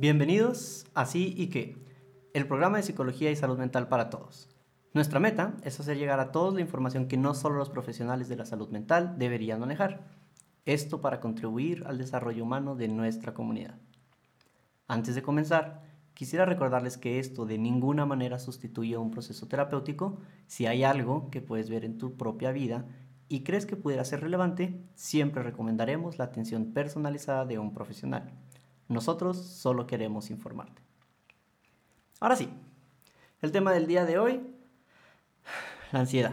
Bienvenidos a Sí y qué, el programa de psicología y salud mental para todos. Nuestra meta es hacer llegar a todos la información que no solo los profesionales de la salud mental deberían manejar. Esto para contribuir al desarrollo humano de nuestra comunidad. Antes de comenzar, quisiera recordarles que esto de ninguna manera sustituye a un proceso terapéutico. Si hay algo que puedes ver en tu propia vida y crees que pudiera ser relevante, siempre recomendaremos la atención personalizada de un profesional. Nosotros solo queremos informarte. Ahora sí, el tema del día de hoy, la ansiedad.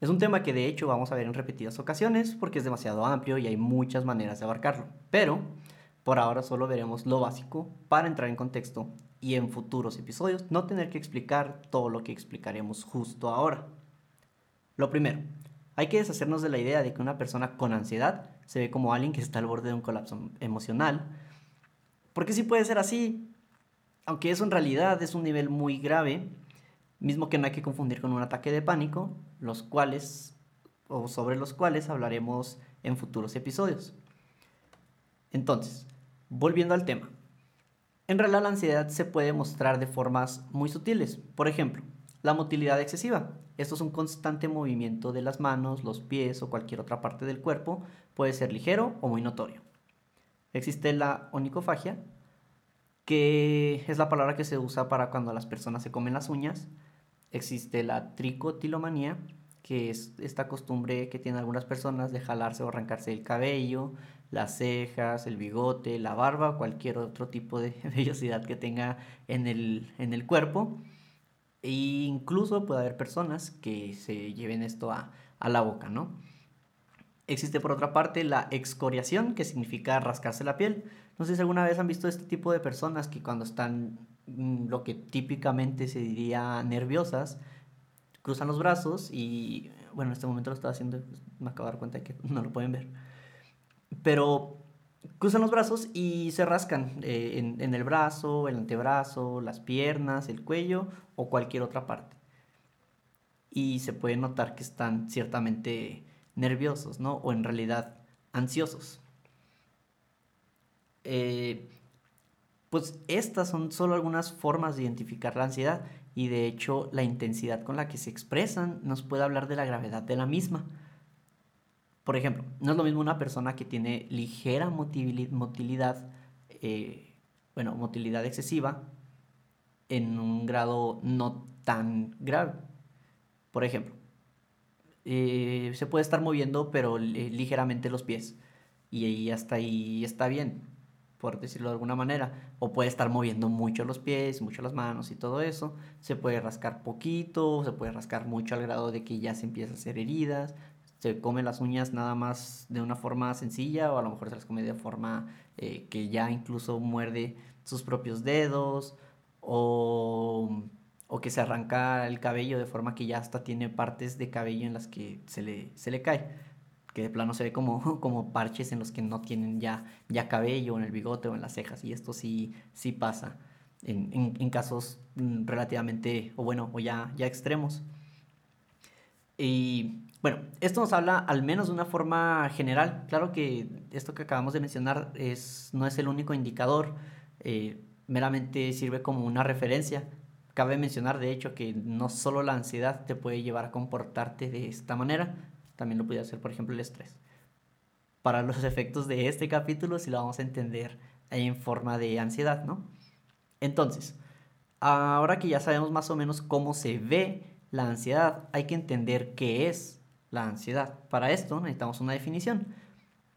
Es un tema que de hecho vamos a ver en repetidas ocasiones porque es demasiado amplio y hay muchas maneras de abarcarlo. Pero por ahora solo veremos lo básico para entrar en contexto y en futuros episodios no tener que explicar todo lo que explicaremos justo ahora. Lo primero, hay que deshacernos de la idea de que una persona con ansiedad se ve como alguien que está al borde de un colapso emocional porque sí puede ser así, aunque eso en realidad es un nivel muy grave, mismo que no hay que confundir con un ataque de pánico, los cuales o sobre los cuales hablaremos en futuros episodios. Entonces, volviendo al tema. En realidad la ansiedad se puede mostrar de formas muy sutiles. Por ejemplo, la motilidad excesiva. Esto es un constante movimiento de las manos, los pies o cualquier otra parte del cuerpo. Puede ser ligero o muy notorio. Existe la onicofagia, que es la palabra que se usa para cuando las personas se comen las uñas. Existe la tricotilomanía, que es esta costumbre que tienen algunas personas de jalarse o arrancarse el cabello, las cejas, el bigote, la barba, cualquier otro tipo de vellosidad que tenga en el, en el cuerpo. E incluso puede haber personas que se lleven esto a, a la boca, ¿no? Existe por otra parte la excoriación, que significa rascarse la piel. No sé si alguna vez han visto este tipo de personas que cuando están mm, lo que típicamente se diría nerviosas, cruzan los brazos y, bueno, en este momento lo estaba haciendo, me acabo de dar cuenta de que no lo pueden ver. Pero cruzan los brazos y se rascan eh, en, en el brazo, el antebrazo, las piernas, el cuello o cualquier otra parte. Y se puede notar que están ciertamente nerviosos, ¿no? O en realidad ansiosos. Eh, pues estas son solo algunas formas de identificar la ansiedad y de hecho la intensidad con la que se expresan nos puede hablar de la gravedad de la misma. Por ejemplo, no es lo mismo una persona que tiene ligera motilidad, eh, bueno, motilidad excesiva en un grado no tan grave. Por ejemplo, eh, se puede estar moviendo, pero ligeramente los pies. Y ahí hasta ahí está bien, por decirlo de alguna manera. O puede estar moviendo mucho los pies, mucho las manos y todo eso. Se puede rascar poquito, se puede rascar mucho al grado de que ya se empieza a hacer heridas. Se come las uñas nada más de una forma sencilla o a lo mejor se las come de forma eh, que ya incluso muerde sus propios dedos. O o que se arranca el cabello de forma que ya hasta tiene partes de cabello en las que se le, se le cae. Que de plano se ve como, como parches en los que no tienen ya, ya cabello en el bigote o en las cejas. Y esto sí, sí pasa en, en, casos mm, relativamente, o bueno, o ya, ya extremos. Y bueno, esto nos habla al menos de una forma general. Claro que esto que acabamos de mencionar es, no es el único indicador, eh, meramente sirve como una referencia Cabe mencionar, de hecho, que no solo la ansiedad te puede llevar a comportarte de esta manera, también lo puede hacer, por ejemplo, el estrés. Para los efectos de este capítulo, si lo vamos a entender en forma de ansiedad, ¿no? Entonces, ahora que ya sabemos más o menos cómo se ve la ansiedad, hay que entender qué es la ansiedad. Para esto necesitamos una definición.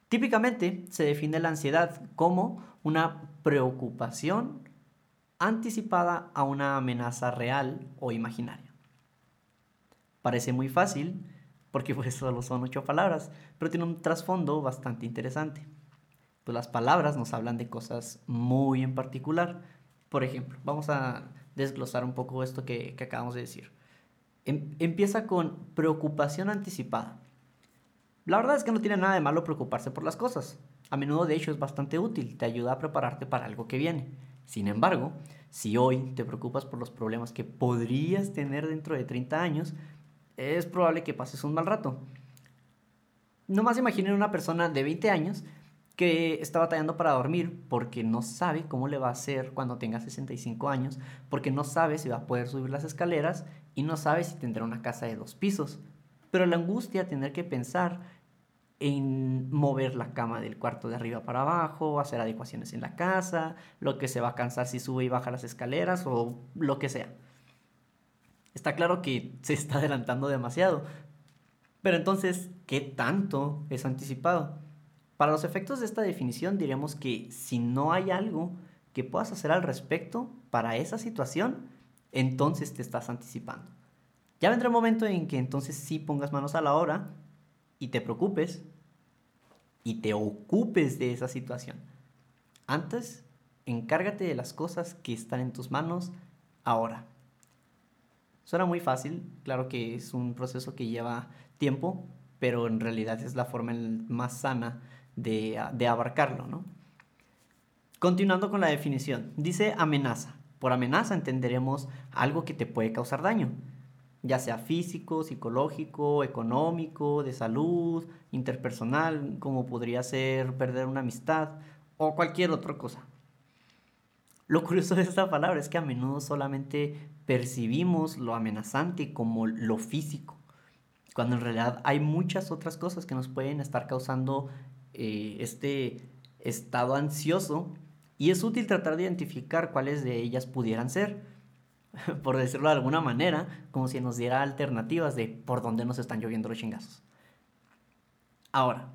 Típicamente se define la ansiedad como una preocupación anticipada a una amenaza real o imaginaria. Parece muy fácil, porque pues solo son ocho palabras, pero tiene un trasfondo bastante interesante. Pues las palabras nos hablan de cosas muy en particular. Por ejemplo, vamos a desglosar un poco esto que, acabamos de decir. Em, empieza con preocupación anticipada. La verdad es que no tiene nada de malo preocuparse por las cosas. A menudo, de hecho, es bastante útil, te ayuda a prepararte para algo que viene. Sin embargo, si hoy te preocupas por los problemas que podrías tener dentro de 30 años, es probable que pases un mal rato. No más imaginen una persona de 20 años que está batallando para dormir porque no sabe cómo le va a hacer cuando tenga 65 años, porque no sabe si va a poder subir las escaleras y no sabe si tendrá una casa de dos pisos. Pero la angustia tener que pensar en mover la cama del cuarto de arriba para abajo, hacer adecuaciones en la casa, lo que se va a cansar si sube y baja las escaleras o lo que sea. Está claro que se está adelantando demasiado. Pero entonces, ¿qué tanto es anticipado? Para los efectos de esta definición diríamos que si no hay algo que puedas hacer al respecto para esa situación, entonces te estás anticipando. Ya vendrá el momento en que entonces sí pongas manos a la obra y te preocupes y te ocupes de esa situación. Antes, encárgate de las cosas que están en tus manos ahora. Suena muy fácil, claro que es un proceso que lleva tiempo, pero en realidad es la forma más sana de, de abarcarlo, ¿no? Continuando con la definición, dice amenaza. Por amenaza entenderemos algo que te puede causar daño, ya sea físico, psicológico, económico, de salud, interpersonal, como podría ser perder una amistad o cualquier otra cosa. Lo curioso de esta palabra es que a menudo solamente percibimos lo amenazante como lo físico, cuando en realidad hay muchas otras cosas que nos pueden estar causando eh, este estado ansioso y es útil tratar de identificar cuáles de ellas pudieran ser por decirlo de alguna manera, como si nos diera alternativas de por dónde nos están lloviendo los chingazos. Ahora,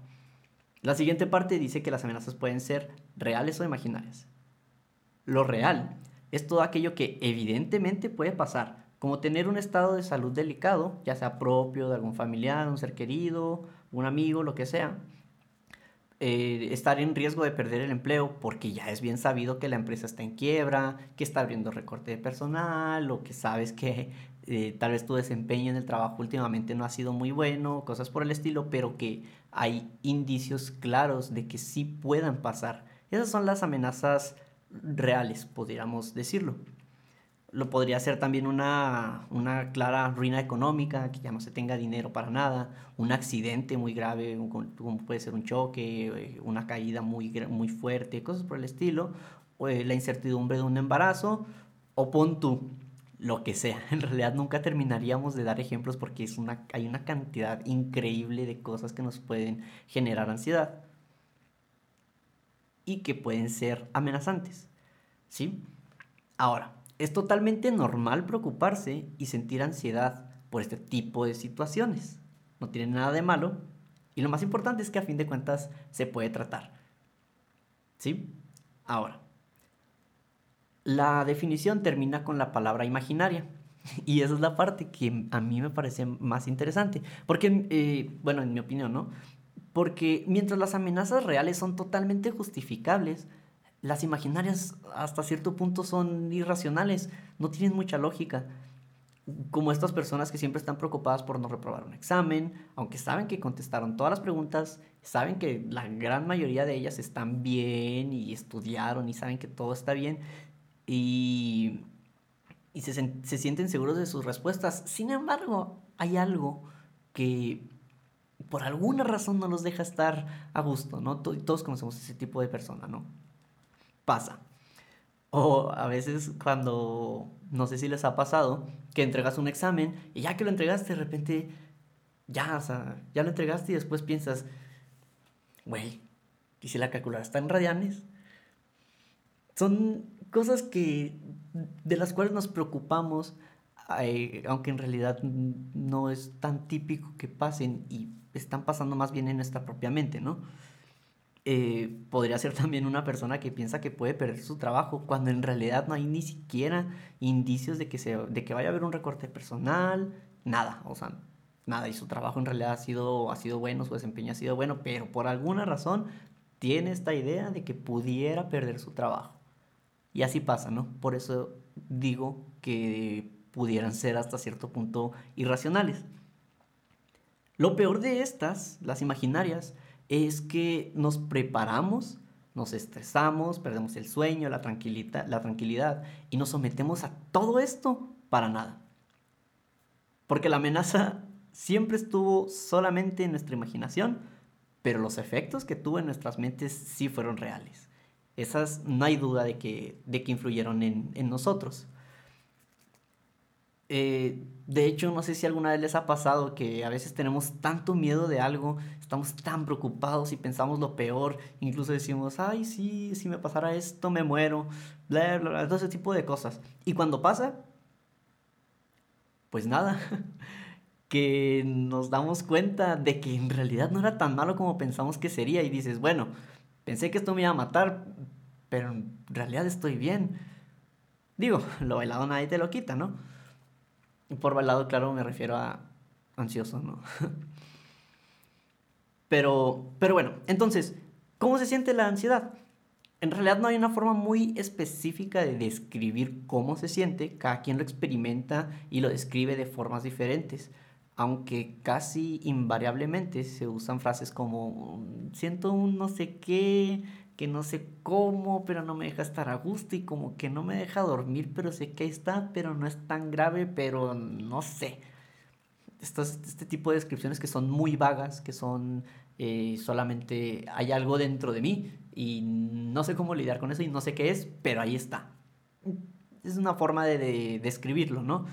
la siguiente parte dice que las amenazas pueden ser reales o imaginarias. Lo real es todo aquello que evidentemente puede pasar, como tener un estado de salud delicado, ya sea propio de algún familiar, un ser querido, un amigo, lo que sea, eh, estar en riesgo de perder el empleo porque ya es bien sabido que la empresa está en quiebra, que está abriendo recorte de personal o que sabes que eh, tal vez tu desempeño en el trabajo últimamente no ha sido muy bueno, cosas por el estilo, pero que hay indicios claros de que sí puedan pasar. Esas son las amenazas reales, podríamos decirlo. Lo podría ser también una, una, clara ruina económica, que ya no se tenga dinero para nada, un accidente muy grave, como puede ser un choque, eh, una caída muy, muy fuerte, cosas por el estilo, o eh, la incertidumbre de un embarazo, o pon tú, lo que sea. En realidad nunca terminaríamos de dar ejemplos porque es una, hay una cantidad increíble de cosas que nos pueden generar ansiedad y que pueden ser amenazantes. ¿Sí? Ahora, es totalmente normal preocuparse y sentir ansiedad por este tipo de situaciones. No tiene nada de malo y lo más importante es que a fin de cuentas se puede tratar. ¿Sí? Ahora, la definición termina con la palabra imaginaria. Y esa es la parte que a mí me parece más interesante. Porque, eh, bueno, en mi opinión, ¿no? Porque mientras las amenazas reales son totalmente justificables, las imaginarias hasta cierto punto son irracionales, no tienen mucha lógica. Como estas personas que siempre están preocupadas por no reprobar un examen, aunque saben que contestaron todas las preguntas, saben que la gran mayoría de ellas están bien y estudiaron y saben que todo está bien y, y se, se sienten seguros de sus respuestas. Sin embargo, hay algo que por alguna razón no los deja estar a gusto, ¿no? Todos conocemos ese tipo de persona, ¿no? Pasa. O a veces cuando, no sé si les ha pasado, que entregas un examen y ya que lo entregaste, de repente, ya, o sea, ya lo entregaste y después piensas, güey, ¿y si la calculadora está en radianes? Son cosas que, de las cuales nos preocupamos, aunque en realidad no es tan típico que pasen y están pasando más bien en nuestra propia mente, ¿no? Eh, podría ser también una persona que piensa que puede perder su trabajo cuando en realidad no hay ni siquiera indicios de que, se, de que vaya a haber un recorte personal, nada, o sea, nada, y su trabajo en realidad ha sido, ha sido bueno, su desempeño ha sido bueno, pero por alguna razón tiene esta idea de que pudiera perder su trabajo. Y así pasa, ¿no? Por eso digo que pudieran ser hasta cierto punto irracionales. Lo peor de estas, las imaginarias, es que nos preparamos, nos estresamos, perdemos el sueño, la tranquilidad, la tranquilidad y nos sometemos a todo esto para nada. Porque la amenaza siempre estuvo solamente en nuestra imaginación, pero los efectos que tuvo en nuestras mentes sí fueron reales. Esas no hay duda de que, de que influyeron en, en nosotros. Eh, de hecho, no sé si alguna vez les ha pasado que a veces tenemos tanto miedo de algo, estamos tan preocupados y pensamos lo peor, incluso decimos, ay, sí, si me pasara esto, me muero, bla, bla, bla, todo ese tipo de cosas. Y cuando pasa, pues nada, que nos damos cuenta de que en realidad no era tan malo como pensamos que sería y dices, bueno, pensé que esto me iba a matar, pero en realidad estoy bien. Digo, lo bailado nadie te lo quita, ¿no? Por bailado, claro, me refiero a ansioso, ¿no? pero, pero bueno, entonces, ¿cómo se siente la ansiedad? En realidad no hay una forma muy específica de describir cómo se siente, cada quien lo experimenta y lo describe de formas diferentes, aunque casi invariablemente se usan frases como siento un no sé qué, que no sé cómo, pero no me deja estar a gusto y como que no me deja dormir, pero sé que está, pero no es tan grave, pero no sé. este tipo de descripciones que son muy vagas, que son eh, solamente hay algo dentro de mí y no sé cómo lidiar con eso y no sé qué es, pero ahí está. Es una forma de, de describirlo, ¿no?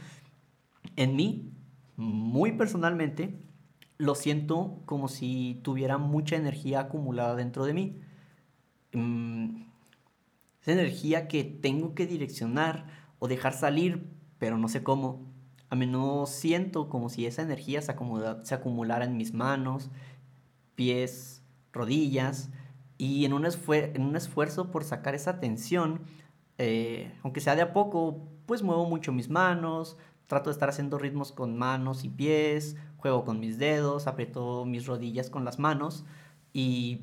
En mí, muy personalmente, lo siento como si tuviera mucha energía acumulada dentro de mí Mm, esa energía que tengo que direccionar o dejar salir, pero no sé cómo. A menudo siento como si esa energía se, se acumulara en mis manos, pies, rodillas, y en un, en un esfuerzo por sacar esa tensión, eh, aunque sea de a poco, pues muevo mucho mis manos, trato de estar haciendo ritmos con manos y pies, juego con mis dedos, aprieto mis rodillas con las manos y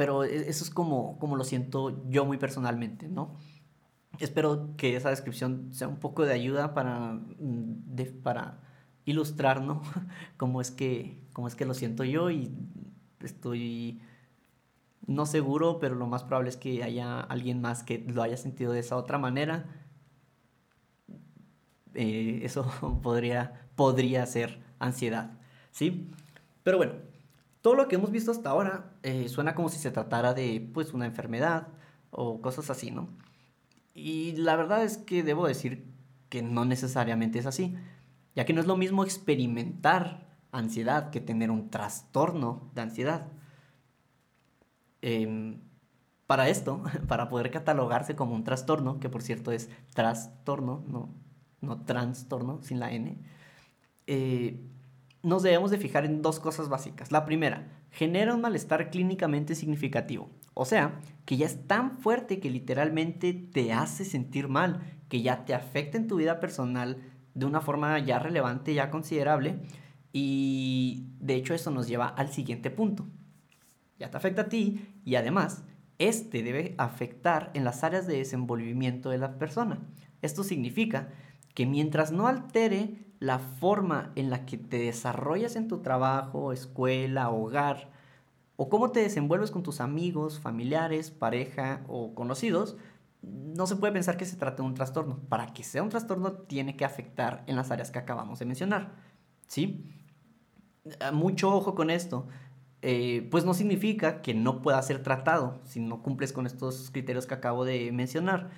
pero e, eso es como, como lo siento yo muy personalmente, ¿no? Espero que esa descripción sea un poco de ayuda para, mm, para ilustrar, ¿no? cómo es, que, cómo es que lo siento yo y estoy no seguro, pero lo más probable es que haya alguien más que lo haya sentido de esa otra manera. Eh, eso podría, podría ser ansiedad, ¿sí? Pero bueno, todo lo que hemos visto hasta ahora eh, suena como si se tratara de pues una enfermedad o cosas así, ¿no? Y la verdad es que debo decir que no necesariamente es así, ya que no es lo mismo experimentar ansiedad que tener un trastorno de ansiedad. Em, para esto, para poder catalogarse como un trastorno, que por cierto es trastorno, no, no trastorno, sin la N, eh, nos debemos de fijar en dos cosas básicas. La primera, genera un malestar clínicamente significativo. O sea, que ya es tan fuerte que literalmente te hace sentir mal, que ya te afecta en tu vida personal de una forma ya relevante, ya considerable. Y de hecho eso nos lleva al siguiente punto. Ya te afecta a ti y además este debe afectar en las áreas de desenvolvimiento de la persona. Esto significa que mientras no altere la forma en la que te desarrollas en tu trabajo, escuela, hogar, o cómo te desenvuelves con tus amigos, familiares, pareja o conocidos, no se puede pensar que se trate de un trastorno. Para que sea un trastorno tiene que afectar en las áreas que acabamos de mencionar. ¿Sí? Ah, mucho ojo con esto. Eh, pues no significa que no pueda ser tratado si no cumples con estos criterios que acabo de mencionar.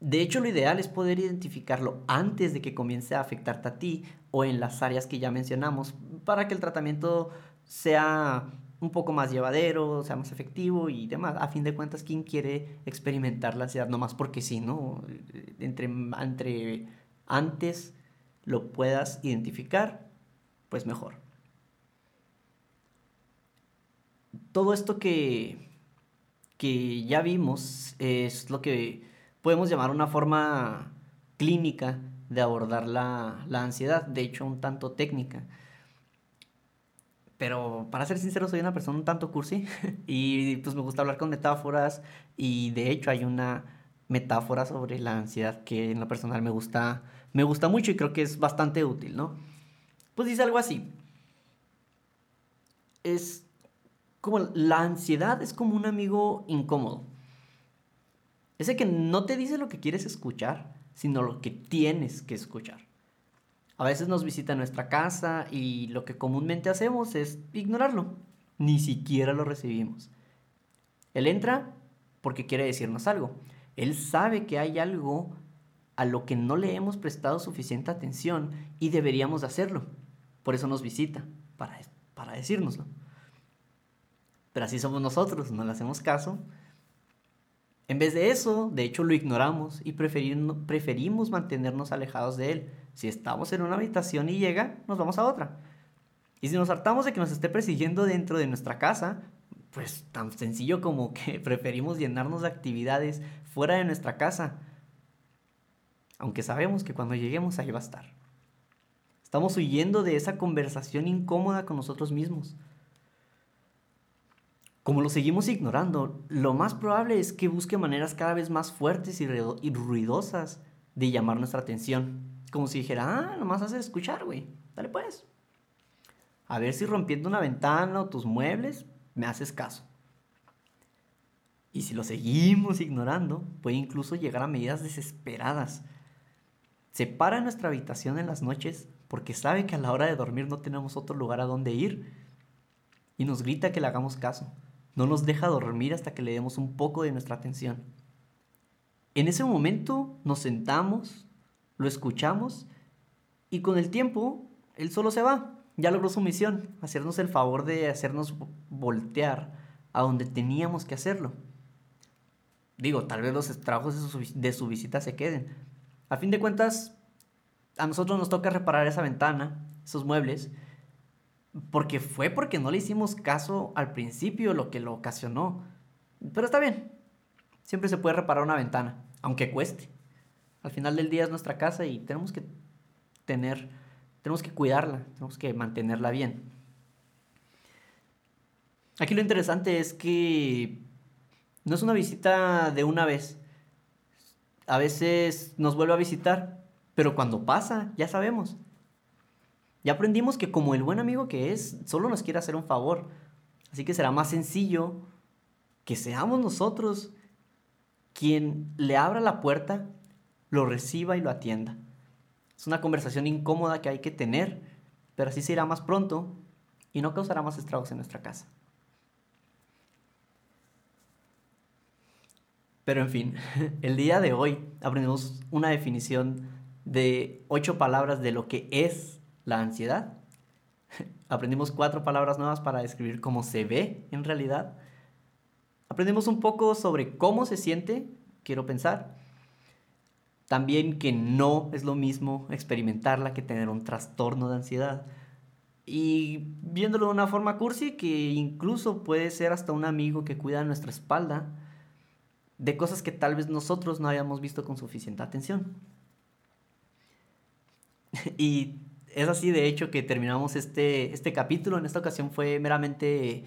De hecho, lo ideal es poder identificarlo antes de que comience a afectarte a ti o en las áreas que ya mencionamos para que el tratamiento sea un poco más llevadero, sea más efectivo y demás. A fin de cuentas, ¿quién quiere experimentar la ansiedad? No más porque sí, ¿no? Entre, entre antes lo puedas identificar, pues mejor. Todo esto que, que ya vimos es lo que podemos llamar una forma clínica de abordar la, ansiedad, de hecho un tanto técnica. Pero para ser sincero, soy una persona un tanto cursi y pues me gusta hablar con metáforas y de hecho hay una metáfora sobre la ansiedad que en lo personal me gusta, me gusta mucho y creo que es bastante útil, ¿no? Pues dice algo así. Es como la ansiedad es como un amigo incómodo. Ese que no te dice lo que quieres escuchar, sino lo que tienes que escuchar. A veces nos visita nuestra casa y lo que comúnmente hacemos es ignorarlo. ni siquiera lo recibimos. Él entra porque quiere decirnos algo. Él sabe que hay algo a lo que no le hemos prestado suficiente atención y deberíamos hacerlo. Por eso nos visita, para, para decírnoslo. Pero así somos nosotros, no le hacemos caso. En vez de eso, de hecho lo ignoramos y preferimos mantenernos alejados de él. Si estamos en una habitación y llega, nos vamos a otra. Y si nos hartamos de que nos esté persiguiendo dentro de nuestra casa, pues tan sencillo como que preferimos llenarnos de actividades fuera de nuestra casa. Aunque sabemos que cuando lleguemos ahí va a estar. Estamos huyendo de esa conversación incómoda con nosotros mismos. Como lo seguimos ignorando, lo más probable es que busque maneras cada vez más fuertes y, ruidosas de llamar nuestra atención. Como si dijera, ah, nomás haces escuchar, güey. Dale pues. A ver si rompiendo una ventana o tus muebles me haces caso. Y si lo seguimos ignorando, puede incluso llegar a medidas desesperadas. Se para en nuestra habitación en las noches porque sabe que a la hora de dormir no tenemos otro lugar a donde ir y nos grita que le hagamos caso. No nos deja dormir hasta que le demos un poco de nuestra atención. En ese momento nos sentamos, lo escuchamos y con el tiempo él solo se va ya logró su misión, hacernos el favor de hacernos voltear a donde teníamos que hacerlo. Digo, tal vez los estragos de su, visita se queden. A fin de cuentas, a nosotros nos toca reparar esa ventana, esos muebles, porque fue porque no le hicimos caso al principio lo que lo ocasionó. Pero está bien, siempre se puede reparar una ventana, aunque cueste. Al final del día es nuestra casa y tenemos que tener tenemos que cuidarla, tenemos que mantenerla bien. Aquí lo interesante es que no es una visita de una vez. A veces nos vuelve a visitar, pero cuando pasa, ya sabemos. Ya aprendimos que como el buen amigo que es, solo nos quiere hacer un favor. Así que será más sencillo que seamos nosotros quien le abra la puerta, lo reciba y lo atienda. Es una conversación incómoda que hay que tener, pero así se irá más pronto y no causará más estragos en nuestra casa. Pero en fin, el día de hoy aprendimos una definición de ocho palabras de lo que es la ansiedad. Aprendimos cuatro palabras nuevas para describir cómo se ve en realidad. Aprendimos un poco sobre cómo se siente, quiero pensar. También que no es lo mismo experimentarla que tener un trastorno de ansiedad. Y viéndolo de una forma cursi, que incluso puede ser hasta un amigo que cuida nuestra espalda de cosas que tal vez nosotros no hayamos visto con suficiente atención. y es así, de hecho, que terminamos este, este capítulo. En esta ocasión fue meramente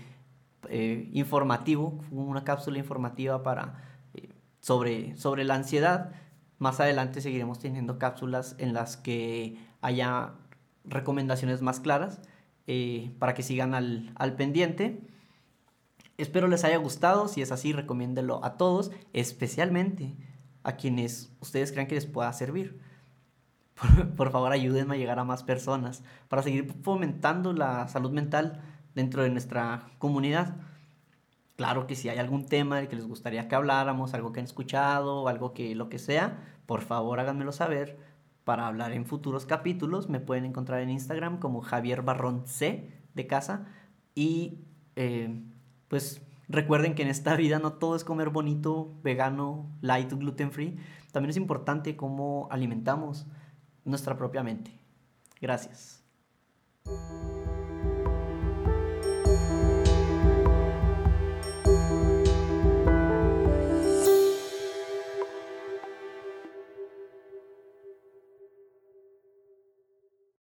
eh, informativo, una cápsula informativa para, eh, sobre, sobre la ansiedad. Más adelante seguiremos teniendo cápsulas en las que haya recomendaciones más claras eh, para que sigan al, al pendiente. Espero les haya gustado, si es así, recomiéndelo a todos, especialmente a quienes ustedes crean que les pueda servir. Por, por, favor, ayúdenme a llegar a más personas para seguir fomentando la salud mental dentro de nuestra comunidad. Claro que si hay algún tema del que les gustaría que habláramos, algo que han escuchado, algo que lo que sea, por favor háganmelo saber para hablar en futuros capítulos. Me pueden encontrar en Instagram como Javier Barrón C de casa. Y eh, pues recuerden que en esta vida no todo es comer bonito, vegano, light, gluten free. También es importante cómo alimentamos nuestra propia mente. Gracias.